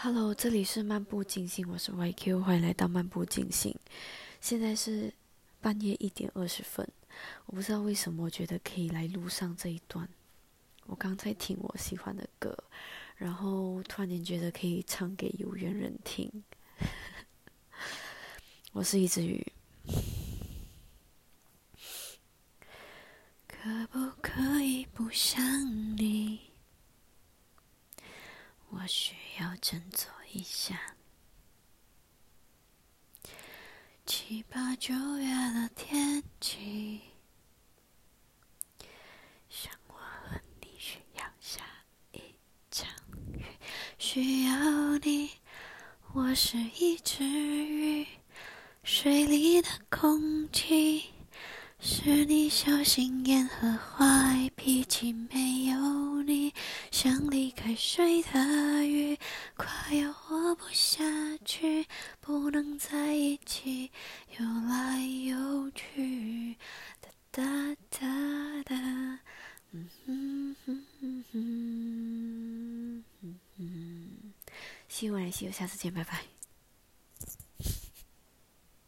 Hello，这里是漫步进行，我是 YQ，欢迎来到漫步进行。现在是半夜一点二十分，我不知道为什么，我觉得可以来录上这一段。我刚才听我喜欢的歌，然后突然间觉得可以唱给有缘人听。我是一只鱼，可不可以不想你？我需要振作一下。七八九月的天气，像我和你需要下一场雨，需要你。我是一只鱼，水里的空气是你小心眼和坏脾气，没有你。像离开水的鱼，快要活不下去，不能在一起游来游去。哒哒哒哒，嗯哼哼哼哼哼哼。希望，希望下次见，拜拜。